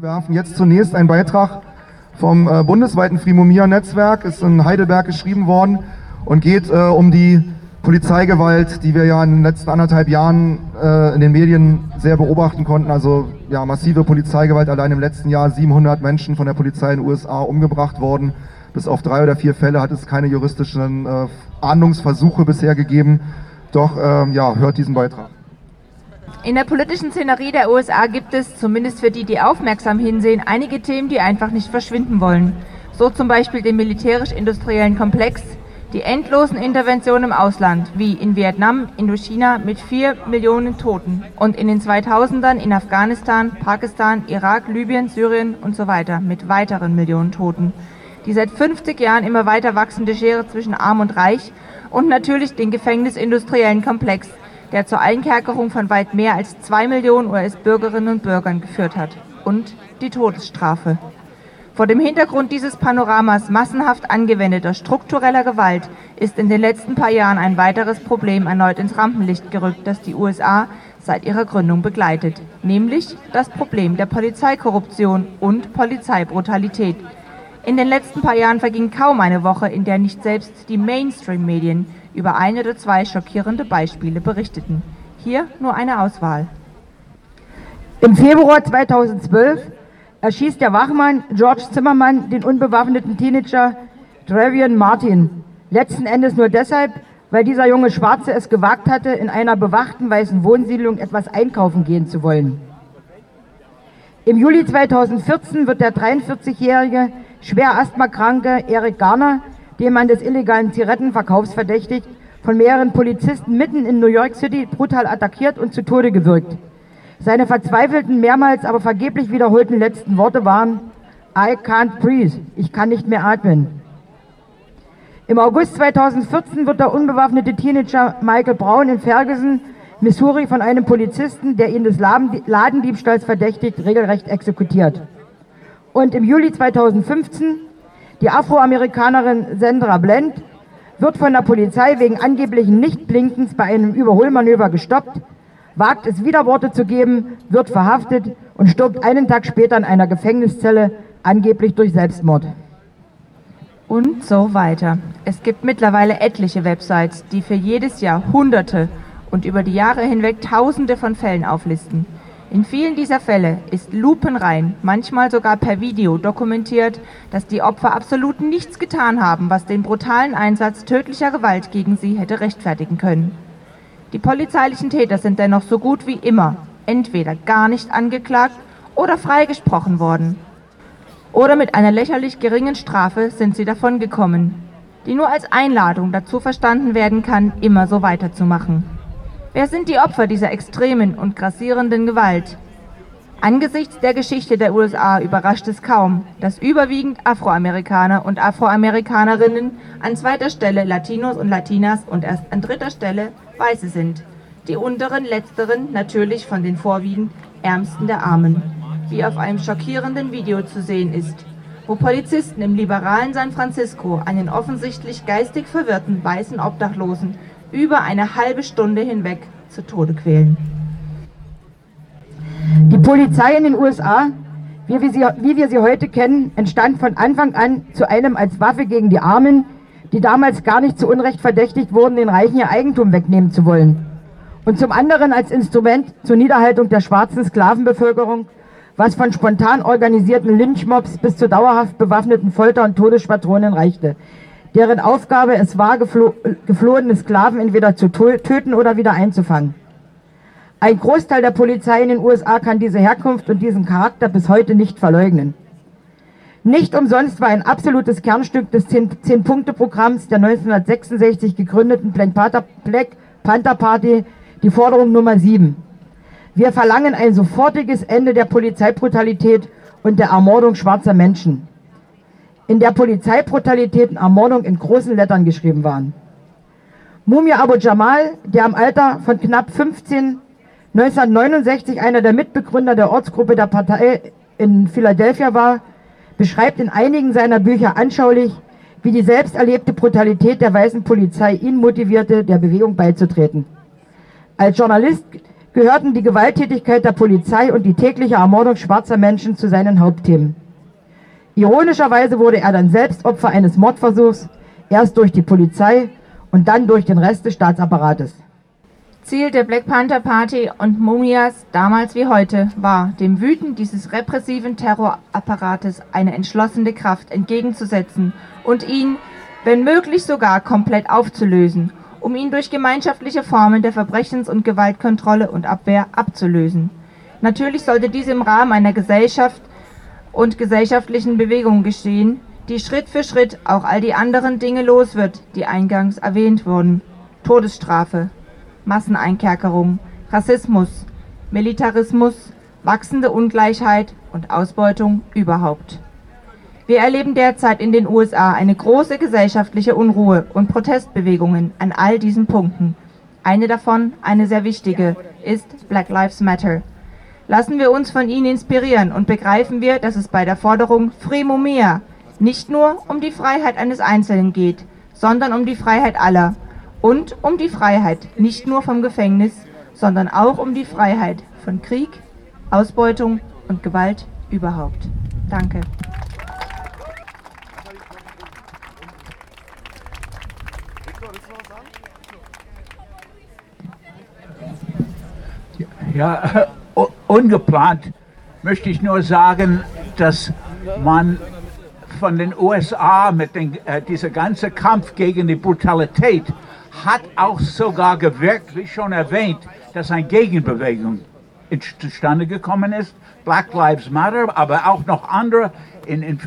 Wir werfen jetzt zunächst einen Beitrag vom äh, bundesweiten Frimomia-Netzwerk, ist in Heidelberg geschrieben worden und geht äh, um die Polizeigewalt, die wir ja in den letzten anderthalb Jahren äh, in den Medien sehr beobachten konnten. Also ja, massive Polizeigewalt. Allein im letzten Jahr 700 Menschen von der Polizei in den USA umgebracht worden. Bis auf drei oder vier Fälle hat es keine juristischen äh, Ahndungsversuche bisher gegeben. Doch ähm, ja, hört diesen Beitrag. In der politischen Szenerie der USA gibt es, zumindest für die, die aufmerksam hinsehen, einige Themen, die einfach nicht verschwinden wollen. So zum Beispiel den militärisch-industriellen Komplex, die endlosen Interventionen im Ausland, wie in Vietnam, Indochina mit 4 Millionen Toten und in den 2000ern in Afghanistan, Pakistan, Irak, Libyen, Syrien und so weiter mit weiteren Millionen Toten. Die seit 50 Jahren immer weiter wachsende Schere zwischen Arm und Reich und natürlich den gefängnisindustriellen Komplex, der zur Einkerkerung von weit mehr als zwei Millionen US-Bürgerinnen und Bürgern geführt hat. Und die Todesstrafe. Vor dem Hintergrund dieses Panoramas massenhaft angewendeter struktureller Gewalt ist in den letzten paar Jahren ein weiteres Problem erneut ins Rampenlicht gerückt, das die USA seit ihrer Gründung begleitet, nämlich das Problem der Polizeikorruption und Polizeibrutalität. In den letzten paar Jahren verging kaum eine Woche, in der nicht selbst die Mainstream-Medien über ein oder zwei schockierende Beispiele berichteten. Hier nur eine Auswahl. Im Februar 2012 erschießt der Wachmann George Zimmermann den unbewaffneten Teenager Travian Martin. Letzten Endes nur deshalb, weil dieser junge Schwarze es gewagt hatte, in einer bewachten weißen Wohnsiedlung etwas einkaufen gehen zu wollen. Im Juli 2014 wird der 43-jährige, schwer asthmakranke Eric Garner dem man des illegalen Zigarettenverkaufs verdächtigt, von mehreren Polizisten mitten in New York City brutal attackiert und zu Tode gewürgt. Seine verzweifelten, mehrmals aber vergeblich wiederholten letzten Worte waren I can't breathe, ich kann nicht mehr atmen. Im August 2014 wird der unbewaffnete Teenager Michael Brown in Ferguson, Missouri, von einem Polizisten, der ihn des Ladendiebstahls verdächtigt, regelrecht exekutiert. Und im Juli 2015 die Afroamerikanerin Sandra Blend wird von der Polizei wegen angeblichen Nichtblinkens bei einem Überholmanöver gestoppt, wagt es wieder Worte zu geben, wird verhaftet und stirbt einen Tag später in einer Gefängniszelle, angeblich durch Selbstmord. Und so weiter. Es gibt mittlerweile etliche Websites, die für jedes Jahr Hunderte und über die Jahre hinweg Tausende von Fällen auflisten. In vielen dieser Fälle ist lupenrein, manchmal sogar per Video dokumentiert, dass die Opfer absolut nichts getan haben, was den brutalen Einsatz tödlicher Gewalt gegen sie hätte rechtfertigen können. Die polizeilichen Täter sind dennoch so gut wie immer entweder gar nicht angeklagt oder freigesprochen worden. Oder mit einer lächerlich geringen Strafe sind sie davongekommen, die nur als Einladung dazu verstanden werden kann, immer so weiterzumachen. Wer sind die Opfer dieser extremen und grassierenden Gewalt? Angesichts der Geschichte der USA überrascht es kaum, dass überwiegend Afroamerikaner und Afroamerikanerinnen an zweiter Stelle Latinos und Latinas und erst an dritter Stelle Weiße sind. Die unteren, letzteren natürlich von den vorwiegend Ärmsten der Armen, wie auf einem schockierenden Video zu sehen ist, wo Polizisten im liberalen San Francisco einen offensichtlich geistig verwirrten weißen Obdachlosen über eine halbe Stunde hinweg zu Tode quälen. Die Polizei in den USA, wie wir, sie, wie wir sie heute kennen, entstand von Anfang an zu einem als Waffe gegen die Armen, die damals gar nicht zu Unrecht verdächtigt wurden, den Reichen ihr Eigentum wegnehmen zu wollen. Und zum anderen als Instrument zur Niederhaltung der schwarzen Sklavenbevölkerung, was von spontan organisierten Lynchmobs bis zu dauerhaft bewaffneten Folter- und Todesschwadronen reichte, deren Aufgabe es war, geflo geflohene Sklaven entweder zu töten oder wieder einzufangen. Ein Großteil der Polizei in den USA kann diese Herkunft und diesen Charakter bis heute nicht verleugnen. Nicht umsonst war ein absolutes Kernstück des Zehn-Punkte-Programms der 1966 gegründeten Black Panther Party die Forderung Nummer 7. Wir verlangen ein sofortiges Ende der Polizeibrutalität und der Ermordung schwarzer Menschen in der Polizeibrutalität und Ermordung in großen Lettern geschrieben waren. Mumia Abu Jamal, der im Alter von knapp 15 1969 einer der Mitbegründer der Ortsgruppe der Partei in Philadelphia war, beschreibt in einigen seiner Bücher anschaulich, wie die selbst erlebte Brutalität der weißen Polizei ihn motivierte, der Bewegung beizutreten. Als Journalist gehörten die Gewalttätigkeit der Polizei und die tägliche Ermordung schwarzer Menschen zu seinen Hauptthemen. Ironischerweise wurde er dann selbst Opfer eines Mordversuchs, erst durch die Polizei und dann durch den Rest des Staatsapparates. Ziel der Black Panther Party und Mumias damals wie heute war, dem Wüten dieses repressiven Terrorapparates eine entschlossene Kraft entgegenzusetzen und ihn, wenn möglich sogar komplett aufzulösen, um ihn durch gemeinschaftliche Formen der Verbrechens- und Gewaltkontrolle und Abwehr abzulösen. Natürlich sollte dies im Rahmen einer Gesellschaft und gesellschaftlichen Bewegung geschehen, die Schritt für Schritt auch all die anderen Dinge los wird, die eingangs erwähnt wurden. Todesstrafe, Masseneinkerkerung, Rassismus, Militarismus, wachsende Ungleichheit und Ausbeutung überhaupt. Wir erleben derzeit in den USA eine große gesellschaftliche Unruhe und Protestbewegungen an all diesen Punkten. Eine davon, eine sehr wichtige, ist Black Lives Matter. Lassen wir uns von ihnen inspirieren und begreifen wir, dass es bei der Forderung Fremo Mea nicht nur um die Freiheit eines Einzelnen geht, sondern um die Freiheit aller und um die Freiheit nicht nur vom Gefängnis, sondern auch um die Freiheit von Krieg, Ausbeutung und Gewalt überhaupt. Danke. Ja, ungeplant möchte ich nur sagen, dass man von den USA mit den, äh, dieser ganze Kampf gegen die Brutalität hat auch sogar gewirkt, wie schon erwähnt, dass eine Gegenbewegung zustande gekommen ist. Black Lives Matter, aber auch noch andere, in, in,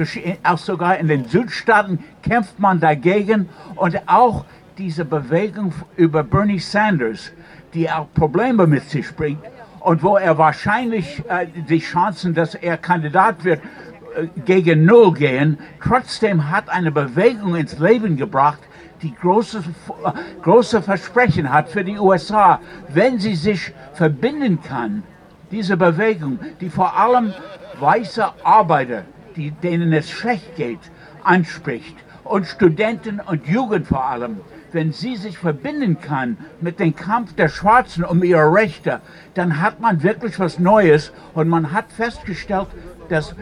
auch sogar in den Südstaaten kämpft man dagegen und auch diese Bewegung über Bernie Sanders, die auch Probleme mit sich bringt und wo er wahrscheinlich äh, die Chancen, dass er Kandidat wird, äh, gegen Null gehen. Trotzdem hat eine Bewegung ins Leben gebracht, die große, große Versprechen hat für die USA, wenn sie sich verbinden kann, diese Bewegung, die vor allem weiße Arbeiter, die, denen es schlecht geht, anspricht und Studenten und Jugend vor allem, wenn sie sich verbinden kann mit dem Kampf der Schwarzen um ihre Rechte, dann hat man wirklich was Neues und man hat festgestellt, dass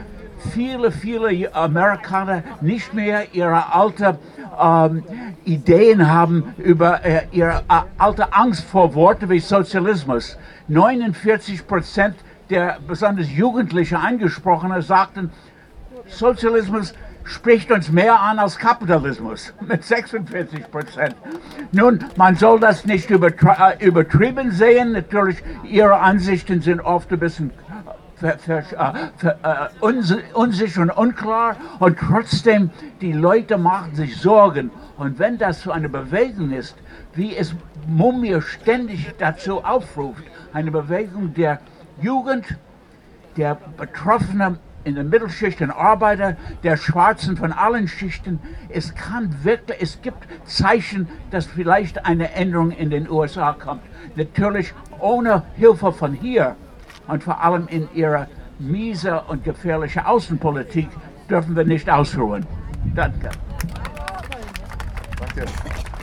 viele, viele Amerikaner nicht mehr ihre alten ähm, Ideen haben über äh, ihre äh, alte Angst vor Worten wie Sozialismus. 49 Prozent der besonders Jugendlichen angesprochenen sagten, Sozialismus spricht uns mehr an als Kapitalismus mit 46 Prozent. Nun, man soll das nicht äh, übertrieben sehen. Natürlich, ihre Ansichten sind oft ein bisschen für, für, für, äh, unsicher und unklar und trotzdem die Leute machen sich Sorgen. Und wenn das so eine Bewegung ist, wie es Mumie ständig dazu aufruft, eine Bewegung der Jugend, der Betroffenen in der Mittelschicht, den Arbeiter, der Schwarzen von allen Schichten. Es kann wirklich, es gibt Zeichen, dass vielleicht eine Änderung in den USA kommt. Natürlich ohne Hilfe von hier und vor allem in ihrer miese und gefährliche Außenpolitik dürfen wir nicht ausruhen. Danke. Danke.